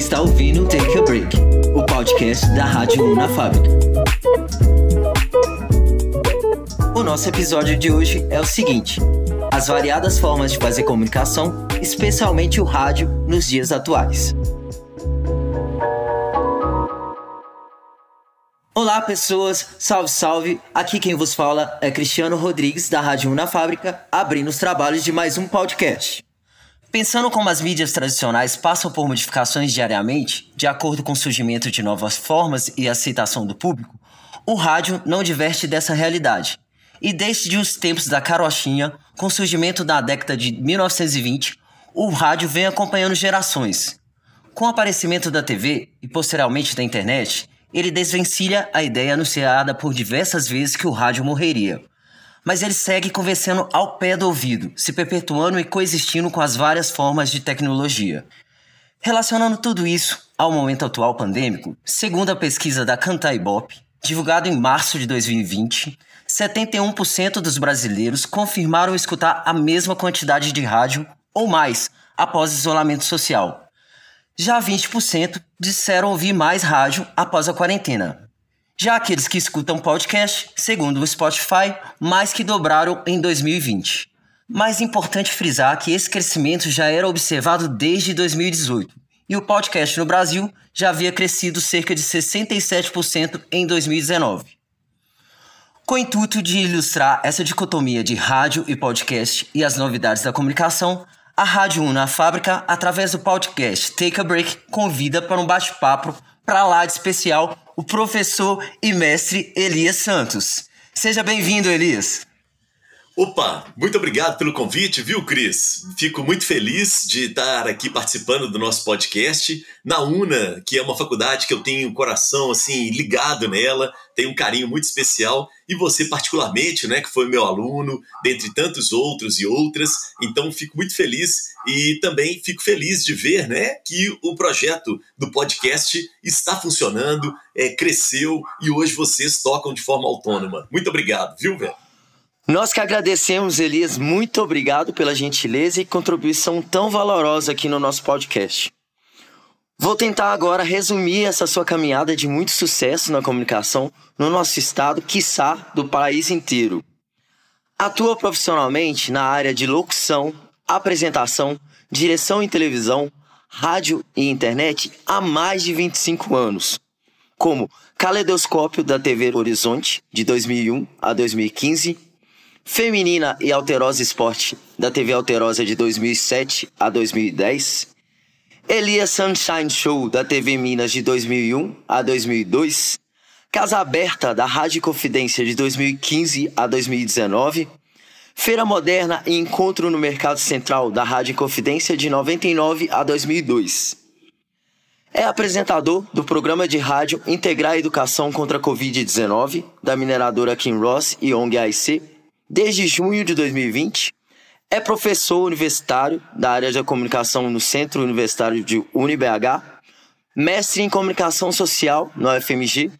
está ouvindo Take a Break, o podcast da Rádio 1 na Fábrica. O nosso episódio de hoje é o seguinte: as variadas formas de fazer comunicação, especialmente o rádio, nos dias atuais. Olá, pessoas! Salve, salve! Aqui quem vos fala é Cristiano Rodrigues, da Rádio 1 na Fábrica, abrindo os trabalhos de mais um podcast. Pensando como as mídias tradicionais passam por modificações diariamente, de acordo com o surgimento de novas formas e aceitação do público, o rádio não diverte dessa realidade. E desde os tempos da carochinha, com o surgimento da década de 1920, o rádio vem acompanhando gerações. Com o aparecimento da TV e posteriormente da internet, ele desvencilha a ideia anunciada por diversas vezes que o rádio morreria. Mas ele segue conversando ao pé do ouvido, se perpetuando e coexistindo com as várias formas de tecnologia. Relacionando tudo isso ao momento atual pandêmico, segundo a pesquisa da Cantaibope, divulgada em março de 2020, 71% dos brasileiros confirmaram escutar a mesma quantidade de rádio ou mais após isolamento social. Já 20% disseram ouvir mais rádio após a quarentena. Já aqueles que escutam podcast, segundo o Spotify, mais que dobraram em 2020. Mais importante frisar que esse crescimento já era observado desde 2018 e o podcast no Brasil já havia crescido cerca de 67% em 2019. Com o intuito de ilustrar essa dicotomia de rádio e podcast e as novidades da comunicação, a Rádio 1 na Fábrica, através do podcast Take a Break, convida para um bate-papo para lá de especial o professor e mestre Elias Santos. Seja bem-vindo, Elias. Opa, muito obrigado pelo convite, viu, Cris? Fico muito feliz de estar aqui participando do nosso podcast na UNA, que é uma faculdade que eu tenho o coração assim ligado nela, tenho um carinho muito especial e você particularmente, né, que foi meu aluno, dentre tantos outros e outras. Então fico muito feliz e também fico feliz de ver, né, que o projeto do podcast está funcionando, é, cresceu e hoje vocês tocam de forma autônoma. Muito obrigado, viu, velho? Nós que agradecemos, Elias, muito obrigado pela gentileza e contribuição tão valorosa aqui no nosso podcast. Vou tentar agora resumir essa sua caminhada de muito sucesso na comunicação no nosso estado, quiçá do país inteiro. Atua profissionalmente na área de locução, apresentação, direção em televisão, rádio e internet há mais de 25 anos, como Caleidoscópio da TV Horizonte, de 2001 a 2015, Feminina e Alterosa Esporte, da TV Alterosa de 2007 a 2010. Elias Sunshine Show, da TV Minas de 2001 a 2002. Casa Aberta, da Rádio Confidência de 2015 a 2019. Feira Moderna e Encontro no Mercado Central, da Rádio Confidência de 99 a 2002. É apresentador do programa de rádio Integrar a Educação contra a Covid-19, da mineradora Kim Ross e ONG AIC, desde junho de 2020. É professor universitário da área de comunicação no Centro Universitário de UniBH, mestre em comunicação social no UFMG.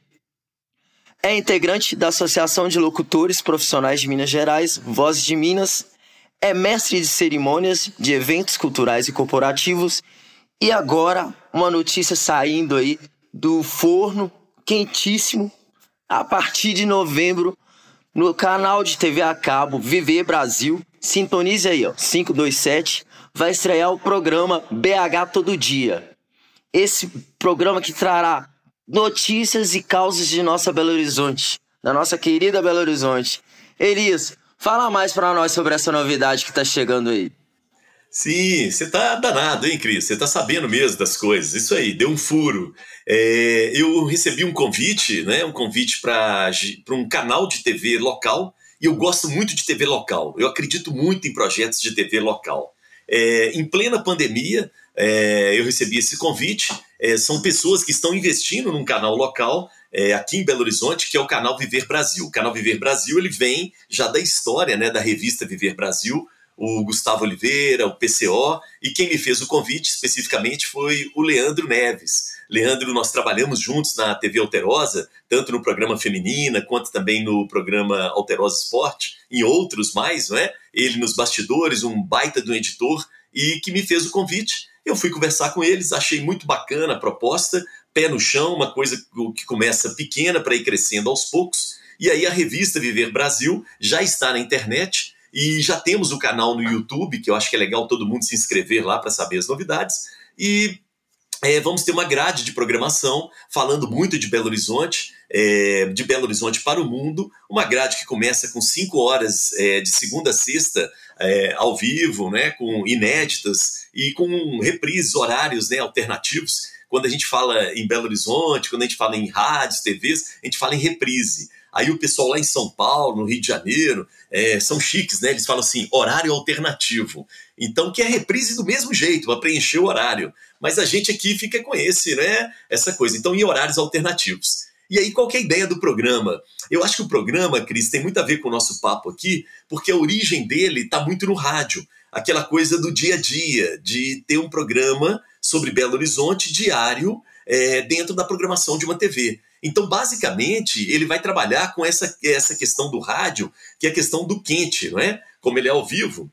É integrante da Associação de Locutores Profissionais de Minas Gerais, Vozes de Minas. É mestre de cerimônias de eventos culturais e corporativos. E agora, uma notícia saindo aí do forno, quentíssimo. A partir de novembro, no canal de TV a cabo Viver Brasil. Sintonize aí, ó, 527. Vai estrear o programa BH Todo Dia. Esse programa que trará notícias e causas de nossa Belo Horizonte, da nossa querida Belo Horizonte. Elias, fala mais para nós sobre essa novidade que está chegando aí. Sim, você tá danado, hein, Cris? Você tá sabendo mesmo das coisas. Isso aí, deu um furo. É, eu recebi um convite, né? Um convite para um canal de TV local. E eu gosto muito de TV local. Eu acredito muito em projetos de TV local. É, em plena pandemia, é, eu recebi esse convite. É, são pessoas que estão investindo num canal local é, aqui em Belo Horizonte, que é o canal Viver Brasil. O canal Viver Brasil ele vem já da história né, da revista Viver Brasil o Gustavo Oliveira, o PCO, e quem me fez o convite especificamente foi o Leandro Neves. Leandro, nós trabalhamos juntos na TV Alterosa, tanto no programa Feminina, quanto também no programa Alterosa Esporte, e outros mais, não é? Ele nos bastidores, um baita do editor, e que me fez o convite Eu fui conversar com eles, achei muito bacana a proposta, pé no chão, uma coisa que começa pequena para ir crescendo aos poucos. E aí a revista Viver Brasil já está na internet e já temos o canal no YouTube, que eu acho que é legal todo mundo se inscrever lá para saber as novidades. E é, vamos ter uma grade de programação falando muito de Belo Horizonte, é, de Belo Horizonte para o mundo, uma grade que começa com cinco horas é, de segunda a sexta é, ao vivo, né, com inéditas e com reprises, horários né, alternativos. Quando a gente fala em Belo Horizonte, quando a gente fala em rádios, TVs, a gente fala em reprise. Aí o pessoal lá em São Paulo, no Rio de Janeiro, é, são chiques, né? Eles falam assim, horário alternativo. Então, que é reprise do mesmo jeito, para preencher o horário. Mas a gente aqui fica com esse, né? Essa coisa. Então, em horários alternativos. E aí, qual é a ideia do programa? Eu acho que o programa, Cris, tem muito a ver com o nosso papo aqui, porque a origem dele está muito no rádio. Aquela coisa do dia a dia, de ter um programa sobre Belo Horizonte diário é, dentro da programação de uma TV. Então, basicamente, ele vai trabalhar com essa, essa questão do rádio, que é a questão do quente, não é? Como ele é ao vivo,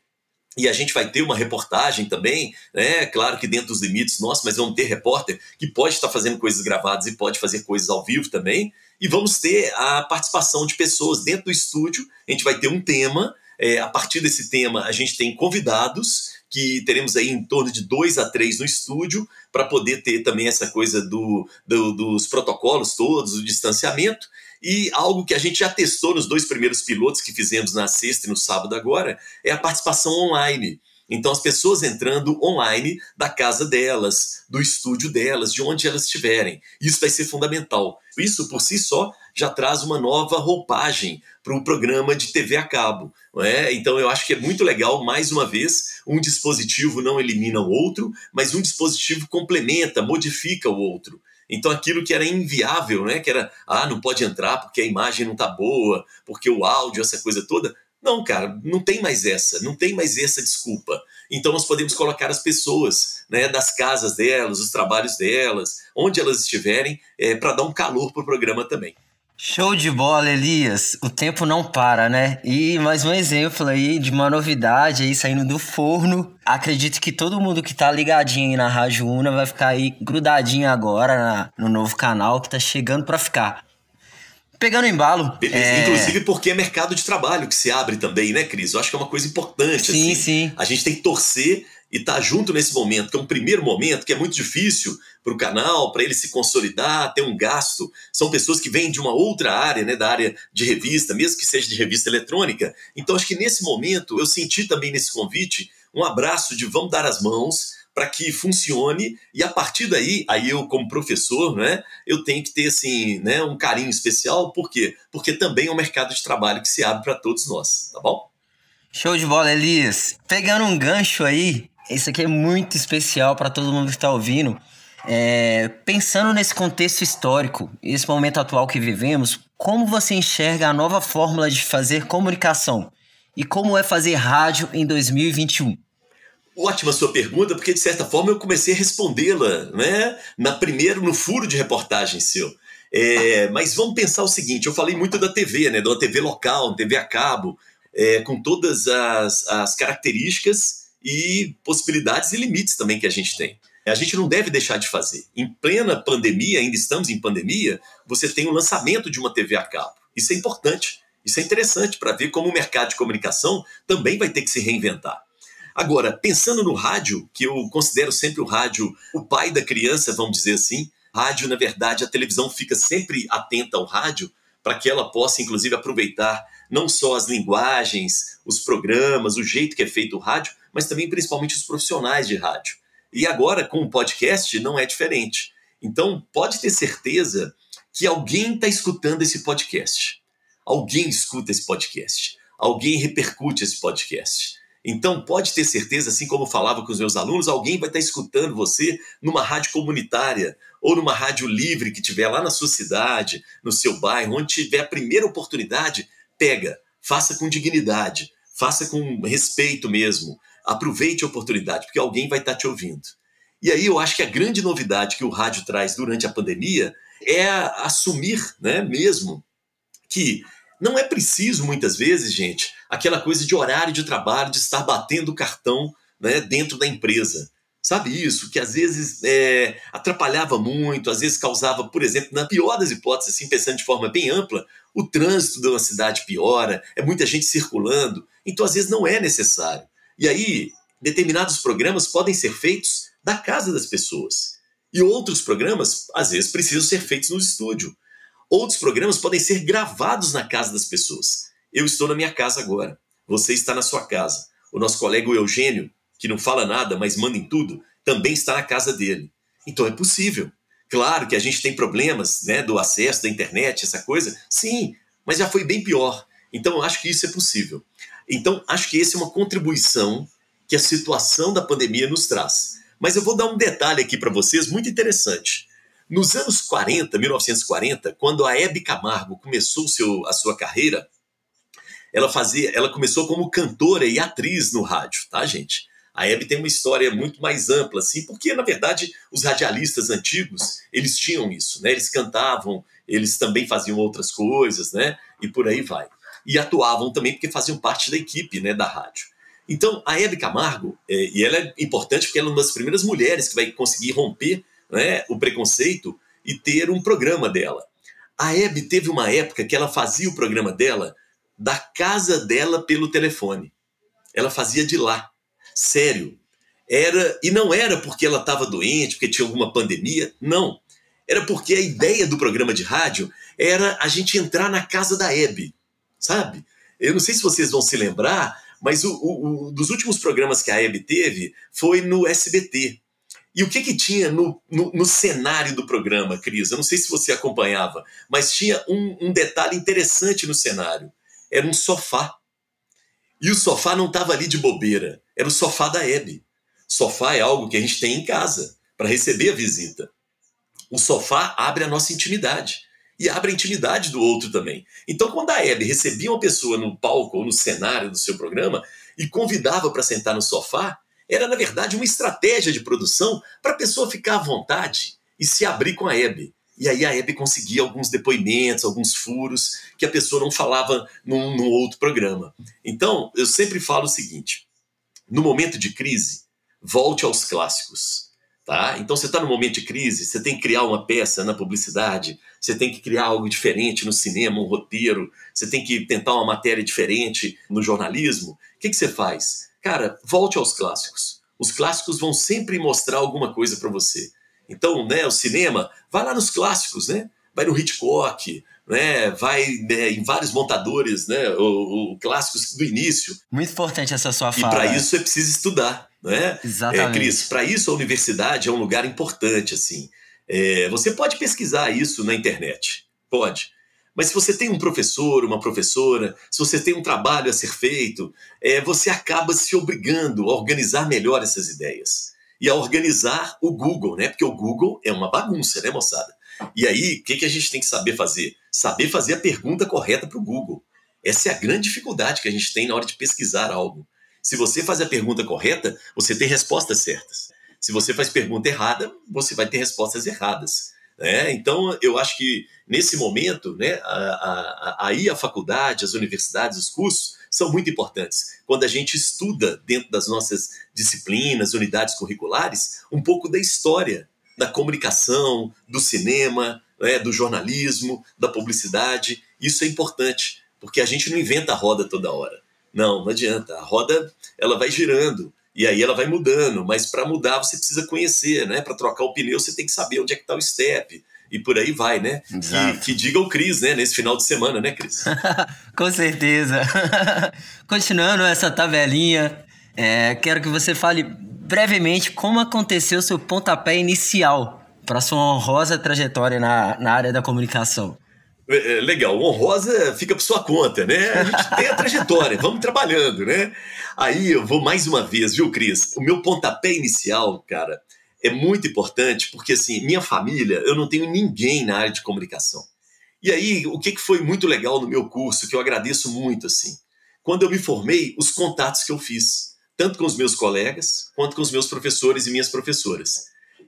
e a gente vai ter uma reportagem também, né? Claro que dentro dos limites nossos, mas vamos ter repórter que pode estar fazendo coisas gravadas e pode fazer coisas ao vivo também. E vamos ter a participação de pessoas dentro do estúdio. A gente vai ter um tema. É, a partir desse tema, a gente tem convidados que teremos aí em torno de dois a três no estúdio para poder ter também essa coisa do, do, dos protocolos todos, o distanciamento. E algo que a gente já testou nos dois primeiros pilotos que fizemos na sexta e no sábado agora é a participação online. Então, as pessoas entrando online da casa delas, do estúdio delas, de onde elas estiverem. Isso vai ser fundamental. Isso, por si só, já traz uma nova roupagem para o programa de TV a cabo. É? Então, eu acho que é muito legal, mais uma vez, um dispositivo não elimina o outro, mas um dispositivo complementa, modifica o outro. Então aquilo que era inviável, né, que era, ah, não pode entrar porque a imagem não tá boa, porque o áudio, essa coisa toda, não, cara, não tem mais essa, não tem mais essa desculpa. Então nós podemos colocar as pessoas, né, das casas delas, os trabalhos delas, onde elas estiverem, é, para dar um calor pro programa também. Show de bola, Elias. O tempo não para, né? E mais um exemplo aí de uma novidade aí saindo do forno. Acredito que todo mundo que tá ligadinho aí na Rádio Una vai ficar aí grudadinho agora na, no novo canal que tá chegando para ficar. Pegando embalo. É... Inclusive porque é mercado de trabalho que se abre também, né, Cris? Eu acho que é uma coisa importante. Sim, assim. sim. A gente tem que torcer e estar tá junto nesse momento, que é um primeiro momento que é muito difícil para o canal, para ele se consolidar, ter um gasto. São pessoas que vêm de uma outra área, né, da área de revista, mesmo que seja de revista eletrônica. Então, acho que nesse momento eu senti também nesse convite um abraço de vamos dar as mãos para que funcione e a partir daí, aí eu como professor, né, eu tenho que ter assim, né, um carinho especial, por quê? Porque também é um mercado de trabalho que se abre para todos nós, tá bom? Show de bola, Elias. Pegando um gancho aí, isso aqui é muito especial para todo mundo que está ouvindo. É, pensando nesse contexto histórico, esse momento atual que vivemos, como você enxerga a nova fórmula de fazer comunicação? E como é fazer rádio em 2021? Ótima sua pergunta, porque de certa forma eu comecei a respondê-la, né? Na primeiro, no furo de reportagem seu. É, mas vamos pensar o seguinte: eu falei muito da TV, né? Da TV local, TV a cabo, é, com todas as, as características e possibilidades e limites também que a gente tem. A gente não deve deixar de fazer. Em plena pandemia, ainda estamos em pandemia, você tem o lançamento de uma TV a cabo. Isso é importante, isso é interessante para ver como o mercado de comunicação também vai ter que se reinventar. Agora, pensando no rádio, que eu considero sempre o rádio o pai da criança, vamos dizer assim, rádio, na verdade, a televisão fica sempre atenta ao rádio para que ela possa, inclusive, aproveitar não só as linguagens, os programas, o jeito que é feito o rádio, mas também principalmente os profissionais de rádio. E agora com o podcast não é diferente. Então pode ter certeza que alguém está escutando esse podcast. Alguém escuta esse podcast. Alguém repercute esse podcast. Então pode ter certeza, assim como eu falava com os meus alunos, alguém vai estar escutando você numa rádio comunitária ou numa rádio livre que tiver lá na sua cidade, no seu bairro, onde tiver a primeira oportunidade, pega, faça com dignidade, faça com respeito mesmo, aproveite a oportunidade, porque alguém vai estar te ouvindo. E aí eu acho que a grande novidade que o rádio traz durante a pandemia é assumir, né, mesmo, que não é preciso muitas vezes, gente, aquela coisa de horário de trabalho, de estar batendo cartão né, dentro da empresa. Sabe isso? Que às vezes é, atrapalhava muito, às vezes causava, por exemplo, na pior das hipóteses, assim, pensando de forma bem ampla, o trânsito de uma cidade piora, é muita gente circulando, então às vezes não é necessário. E aí, determinados programas podem ser feitos da casa das pessoas. E outros programas, às vezes, precisam ser feitos no estúdio. Outros programas podem ser gravados na casa das pessoas. Eu estou na minha casa agora. Você está na sua casa. O nosso colega Eugênio que não fala nada, mas manda em tudo, também está na casa dele. Então é possível. Claro que a gente tem problemas né, do acesso da internet, essa coisa, sim, mas já foi bem pior. Então eu acho que isso é possível. Então acho que essa é uma contribuição que a situação da pandemia nos traz. Mas eu vou dar um detalhe aqui para vocês muito interessante. Nos anos 40, 1940, quando a Hebe Camargo começou seu, a sua carreira, ela fazia, ela começou como cantora e atriz no rádio, tá, gente? A Hebe tem uma história muito mais ampla, assim, porque, na verdade, os radialistas antigos, eles tinham isso, né? Eles cantavam, eles também faziam outras coisas, né? E por aí vai. E atuavam também porque faziam parte da equipe, né, da rádio. Então, a Hebe Camargo, é, e ela é importante porque ela é uma das primeiras mulheres que vai conseguir romper né, o preconceito e ter um programa dela. A Hebe teve uma época que ela fazia o programa dela da casa dela pelo telefone. Ela fazia de lá sério. Era e não era porque ela estava doente, porque tinha alguma pandemia, não. Era porque a ideia do programa de rádio era a gente entrar na casa da Hebe, sabe? Eu não sei se vocês vão se lembrar, mas o, o, o dos últimos programas que a Hebe teve foi no SBT. E o que que tinha no, no, no, cenário do programa, Cris? Eu não sei se você acompanhava, mas tinha um, um detalhe interessante no cenário. Era um sofá. E o sofá não estava ali de bobeira. Era o sofá da Hebe. Sofá é algo que a gente tem em casa para receber a visita. O sofá abre a nossa intimidade e abre a intimidade do outro também. Então, quando a Hebe recebia uma pessoa no palco ou no cenário do seu programa e convidava para sentar no sofá, era na verdade uma estratégia de produção para a pessoa ficar à vontade e se abrir com a Hebe. E aí a Hebe conseguia alguns depoimentos, alguns furos que a pessoa não falava num, num outro programa. Então, eu sempre falo o seguinte: no momento de crise, volte aos clássicos. Tá? Então, você está no momento de crise, você tem que criar uma peça na publicidade, você tem que criar algo diferente no cinema, um roteiro, você tem que tentar uma matéria diferente no jornalismo. O que, que você faz? Cara, volte aos clássicos. Os clássicos vão sempre mostrar alguma coisa para você. Então, né, o cinema, vai lá nos clássicos, né? Vai no Hitchcock, né? Vai né, em vários montadores, né? O, o, clássicos do início. Muito importante essa sua fala. E para isso é preciso estudar, né? Exatamente. É, Cris, para isso a universidade é um lugar importante, assim. É, você pode pesquisar isso na internet, pode. Mas se você tem um professor, uma professora, se você tem um trabalho a ser feito, é, você acaba se obrigando a organizar melhor essas ideias e a organizar o Google, né? Porque o Google é uma bagunça, né, moçada? E aí, o que, que a gente tem que saber fazer? Saber fazer a pergunta correta para o Google. Essa é a grande dificuldade que a gente tem na hora de pesquisar algo. Se você faz a pergunta correta, você tem respostas certas. Se você faz pergunta errada, você vai ter respostas erradas. Né? Então, eu acho que nesse momento, né, a, a, aí a faculdade, as universidades, os cursos são muito importantes. Quando a gente estuda dentro das nossas disciplinas, unidades curriculares, um pouco da história da comunicação, do cinema, né, do jornalismo, da publicidade. Isso é importante, porque a gente não inventa a roda toda hora. Não, não adianta. A roda ela vai girando e aí ela vai mudando, mas para mudar você precisa conhecer, né? Para trocar o pneu você tem que saber onde é que está o step e por aí vai, né? Que, que, diga o Cris, né? Nesse final de semana, né, Cris? Com certeza. Continuando essa tabelinha, é, quero que você fale brevemente como aconteceu seu pontapé inicial para sua honrosa trajetória na, na área da comunicação. É, é, legal, honrosa fica por sua conta, né? A gente tem a trajetória, vamos trabalhando, né? Aí eu vou mais uma vez, viu, Cris? O meu pontapé inicial, cara, é muito importante porque, assim, minha família, eu não tenho ninguém na área de comunicação. E aí, o que foi muito legal no meu curso, que eu agradeço muito, assim, quando eu me formei, os contatos que eu fiz, tanto com os meus colegas, quanto com os meus professores e minhas professoras.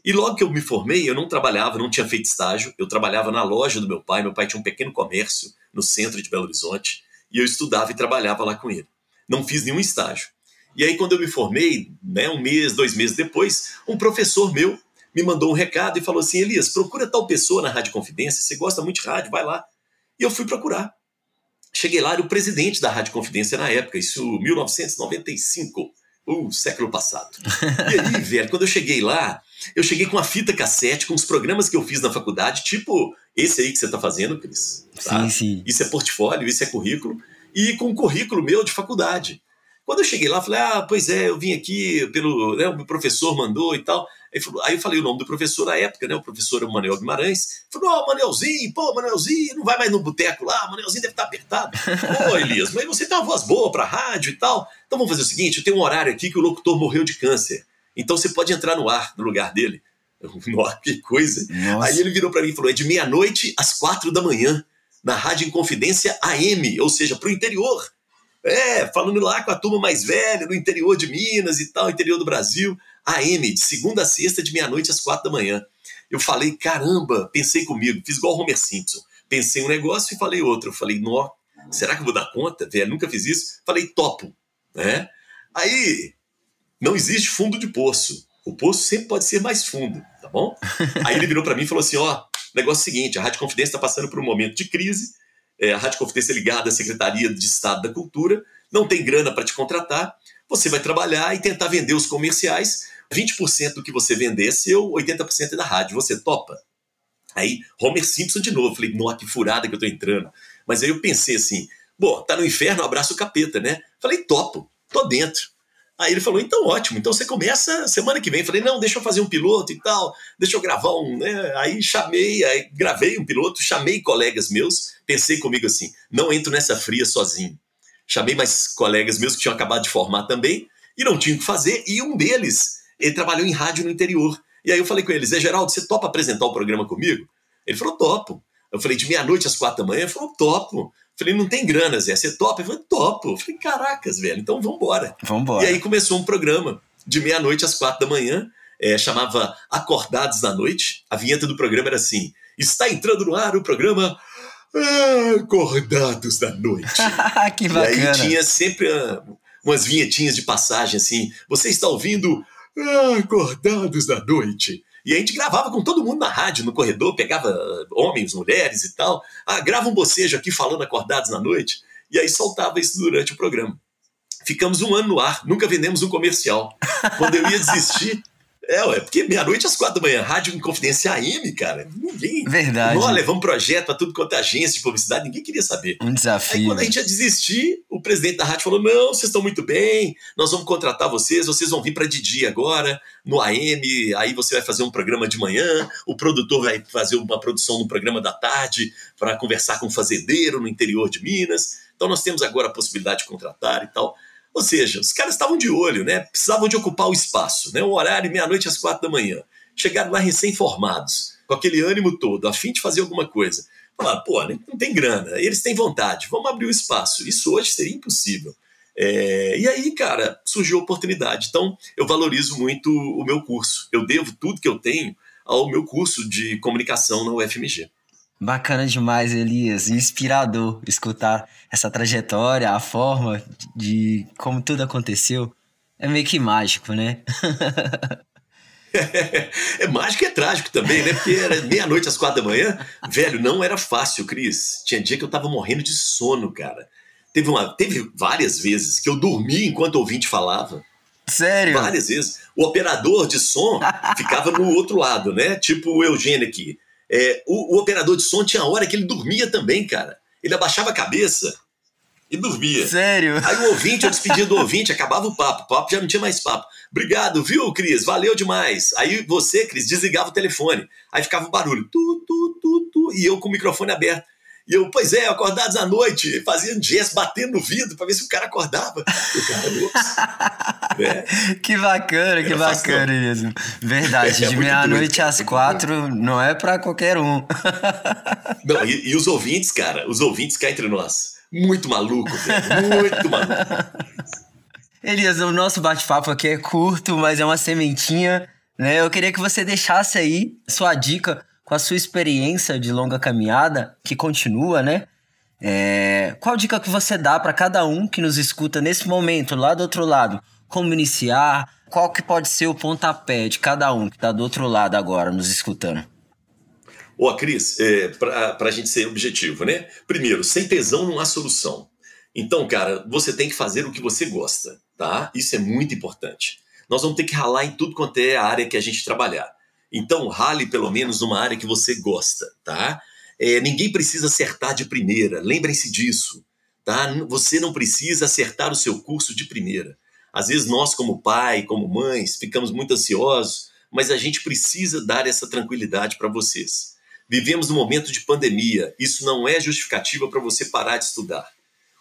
E logo que eu me formei, eu não trabalhava, não tinha feito estágio, eu trabalhava na loja do meu pai, meu pai tinha um pequeno comércio no centro de Belo Horizonte, e eu estudava e trabalhava lá com ele. Não fiz nenhum estágio. E aí, quando eu me formei, né, um mês, dois meses depois, um professor meu me mandou um recado e falou assim: Elias, procura tal pessoa na Rádio Confidência, você gosta muito de rádio, vai lá. E eu fui procurar. Cheguei lá, era o presidente da Rádio Confidência na época, isso 1995, o século passado. E aí, velho, quando eu cheguei lá, eu cheguei com a fita cassete, com os programas que eu fiz na faculdade, tipo esse aí que você está fazendo, Cris. Tá? Sim, sim. Isso é portfólio, isso é currículo. E com um currículo meu de faculdade. Quando eu cheguei lá, falei, ah, pois é, eu vim aqui pelo. Né, o meu professor mandou e tal. Aí, eu falei o nome do professor na época, né? O professor Manuel Guimarães. Falou, ó, oh, Manelzinho, pô, Manelzinho, não vai mais no boteco lá, Manelzinho deve estar tá apertado. Pô, Elias, mas você tem uma voz boa pra rádio e tal. Então vamos fazer o seguinte: eu tenho um horário aqui que o locutor morreu de câncer. Então você pode entrar no ar no lugar dele. Nossa, que coisa. Nossa. Aí ele virou para mim e falou: é de meia-noite às quatro da manhã, na Rádio Inconfidência AM, ou seja, pro interior. É, falando lá com a turma mais velha, no interior de Minas e tal, interior do Brasil. AM, de segunda a sexta, de meia-noite às quatro da manhã. Eu falei, caramba, pensei comigo, fiz igual Homer Simpson. Pensei um negócio e falei outro. Eu falei, nó, será que eu vou dar conta? Velho, nunca fiz isso. Falei, topo. Né? Aí, não existe fundo de poço. O poço sempre pode ser mais fundo, tá bom? Aí ele virou para mim e falou assim: ó, negócio é o seguinte, a Rádio Confidência está passando por um momento de crise, é, a Rádio Confidência é ligada à Secretaria de Estado da Cultura, não tem grana para te contratar, você vai trabalhar e tentar vender os comerciais, 20% do que você vender é seu, 80% é da rádio, você topa? Aí, Homer Simpson de novo, falei, nossa, que furada que eu tô entrando. Mas aí eu pensei assim, bom, tá no inferno, abraço o capeta, né? Falei, topo, tô dentro. Aí ele falou, então ótimo, então você começa semana que vem. Falei, não, deixa eu fazer um piloto e tal, deixa eu gravar um, né? Aí chamei, aí gravei um piloto, chamei colegas meus, pensei comigo assim, não entro nessa fria sozinho. Chamei mais colegas meus que tinham acabado de formar também e não tinham o que fazer, e um deles, ele trabalhou em rádio no interior. E aí eu falei com ele, Zé Geraldo, você topa apresentar o programa comigo? Ele falou, topo. Eu falei, de meia-noite às quatro da manhã? Ele falou, topo. Falei, não tem grana, Zé, você topa? Ele falou, topo. Eu falei, caracas, velho, então vambora. Vambora. E aí começou um programa de meia-noite às quatro da manhã, é, chamava Acordados da Noite. A vinheta do programa era assim: está entrando no ar o programa Acordados da Noite. que bacana. E aí tinha sempre uh, umas vinhetinhas de passagem assim: você está ouvindo Acordados da Noite. E a gente gravava com todo mundo na rádio, no corredor, pegava homens, mulheres e tal. Ah, grava um bocejo aqui falando acordados na noite. E aí soltava isso durante o programa. Ficamos um ano no ar, nunca vendemos um comercial. Quando eu ia desistir, é, ué, porque meia-noite às quatro da manhã, rádio em confidência AM, cara. Ninguém. Verdade. Nós levamos projeto para tudo quanto é agência de publicidade, ninguém queria saber. Um desafio. Aí quando a gente ia desistir, o presidente da rádio falou: não, vocês estão muito bem, nós vamos contratar vocês, vocês vão vir para Didi agora, no AM, aí você vai fazer um programa de manhã, o produtor vai fazer uma produção no programa da tarde para conversar com o fazendeiro no interior de Minas. Então nós temos agora a possibilidade de contratar e tal. Ou seja, os caras estavam de olho, né? Precisavam de ocupar o espaço, né? O horário meia-noite às quatro da manhã. Chegaram lá recém-formados, com aquele ânimo todo, a fim de fazer alguma coisa. Falaram, pô, não tem grana, eles têm vontade, vamos abrir o espaço. Isso hoje seria impossível. É, e aí, cara, surgiu a oportunidade. Então, eu valorizo muito o meu curso. Eu devo tudo que eu tenho ao meu curso de comunicação na UFMG. Bacana demais, Elias. Inspirador escutar essa trajetória, a forma de como tudo aconteceu. É meio que mágico, né? é, é mágico e é trágico também, né? Porque era meia-noite às quatro da manhã. Velho, não era fácil, Cris. Tinha dia que eu tava morrendo de sono, cara. Teve, uma, teve várias vezes que eu dormi enquanto o ouvinte falava. Sério? Várias vezes. O operador de som ficava no outro lado, né? Tipo o Eugênio aqui. É, o, o, operador de som tinha hora que ele dormia também, cara. Ele abaixava a cabeça e dormia. Sério? Aí o ouvinte, eu despedia do ouvinte, acabava o papo. O papo já não tinha mais papo. Obrigado, viu, Cris? Valeu demais. Aí você, Cris, desligava o telefone. Aí ficava o barulho. Tu, tu, tu, tu, e eu com o microfone aberto. E eu, pois é, acordados à noite, fazendo gesto, batendo no vidro para ver se o cara acordava. O cara, é. Que bacana, que bacana mesmo. Verdade, é, de meia-noite às quatro não é para qualquer um. não, e, e, os ouvintes, cara, os ouvintes cá entre nós, muito maluco, velho, muito maluco. Elias, o nosso bate-papo aqui é curto, mas é uma sementinha, né? Eu queria que você deixasse aí sua dica com a sua experiência de longa caminhada, que continua, né? É, qual dica que você dá para cada um que nos escuta nesse momento, lá do outro lado? como iniciar? Qual que pode ser o pontapé de cada um que está do outro lado agora nos escutando? Ô, Cris, é, para a gente ser objetivo, né? Primeiro, sem tesão não há solução. Então, cara, você tem que fazer o que você gosta, tá? Isso é muito importante. Nós vamos ter que ralar em tudo quanto é a área que a gente trabalhar. Então, rale pelo menos numa área que você gosta, tá? É, ninguém precisa acertar de primeira, lembrem-se disso, tá? Você não precisa acertar o seu curso de primeira. Às vezes nós, como pai, como mães, ficamos muito ansiosos, mas a gente precisa dar essa tranquilidade para vocês. Vivemos num momento de pandemia, isso não é justificativa para você parar de estudar.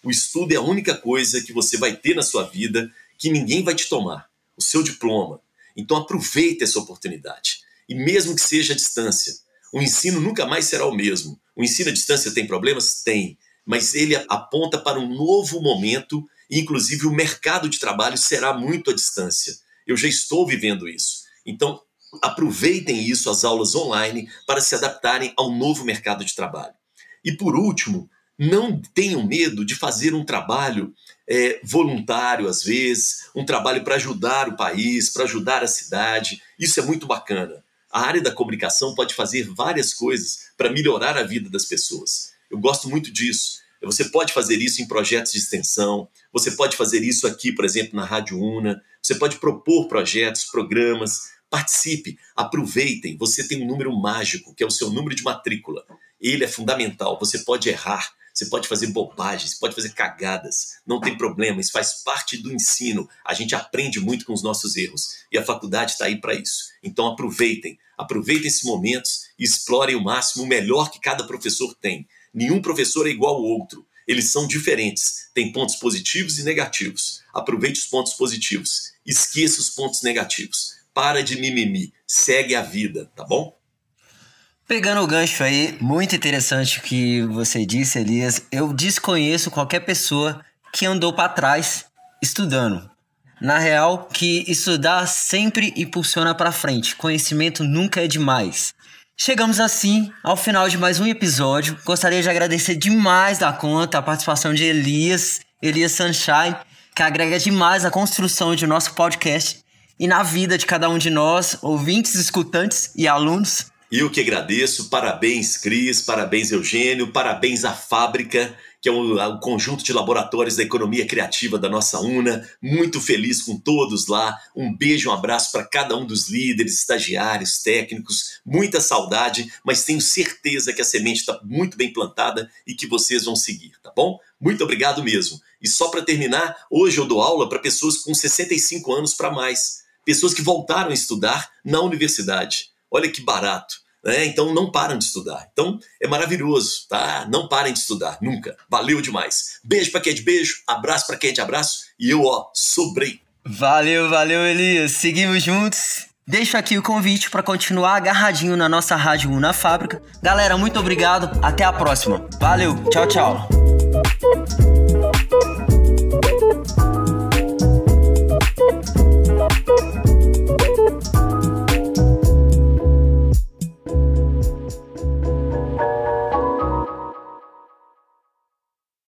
O estudo é a única coisa que você vai ter na sua vida que ninguém vai te tomar, o seu diploma. Então aproveite essa oportunidade. E mesmo que seja à distância, o ensino nunca mais será o mesmo. O ensino à distância tem problemas? Tem. Mas ele aponta para um novo momento e, inclusive, o mercado de trabalho será muito à distância. Eu já estou vivendo isso. Então, aproveitem isso, as aulas online, para se adaptarem ao novo mercado de trabalho. E, por último, não tenham medo de fazer um trabalho é, voluntário, às vezes, um trabalho para ajudar o país, para ajudar a cidade. Isso é muito bacana. A área da comunicação pode fazer várias coisas para melhorar a vida das pessoas. Eu gosto muito disso. Você pode fazer isso em projetos de extensão, você pode fazer isso aqui, por exemplo, na Rádio Una, você pode propor projetos, programas, participe, aproveitem. Você tem um número mágico, que é o seu número de matrícula. Ele é fundamental. Você pode errar, você pode fazer bobagens, pode fazer cagadas, não tem problema, isso faz parte do ensino. A gente aprende muito com os nossos erros e a faculdade está aí para isso. Então aproveitem, aproveitem esses momentos e explorem o máximo o melhor que cada professor tem. Nenhum professor é igual ao outro, eles são diferentes, têm pontos positivos e negativos. Aproveite os pontos positivos, esqueça os pontos negativos. Para de mimimi, segue a vida, tá bom? Pegando o gancho aí, muito interessante o que você disse, Elias. Eu desconheço qualquer pessoa que andou para trás estudando. Na real, que estudar sempre impulsiona para frente. Conhecimento nunca é demais. Chegamos assim ao final de mais um episódio. Gostaria de agradecer demais da conta a participação de Elias, Elias Sunshine, que agrega demais a construção de nosso podcast e na vida de cada um de nós, ouvintes, escutantes e alunos. E eu que agradeço, parabéns Cris, parabéns Eugênio, parabéns à fábrica, que é o, o, conjunto de laboratórios da economia criativa da nossa UNA. Muito feliz com todos lá. Um beijo, um abraço para cada um dos líderes, estagiários, técnicos. Muita saudade, mas tenho certeza que a semente está muito bem plantada e que vocês vão seguir, tá bom? Muito obrigado mesmo. E só para terminar, hoje eu dou aula para pessoas com 65 anos para mais, pessoas que voltaram a estudar na universidade. Olha que barato. Né? Então não param de estudar. Então é maravilhoso, tá? Não parem de estudar, nunca. Valeu demais. Beijo para quem é de beijo, abraço para quem é de abraço e eu, ó, sobrei. Valeu, valeu, Elias. Seguimos juntos. Deixo aqui o convite para continuar agarradinho na nossa rádio na fábrica. Galera, muito obrigado. Até a próxima. Valeu. Tchau, tchau.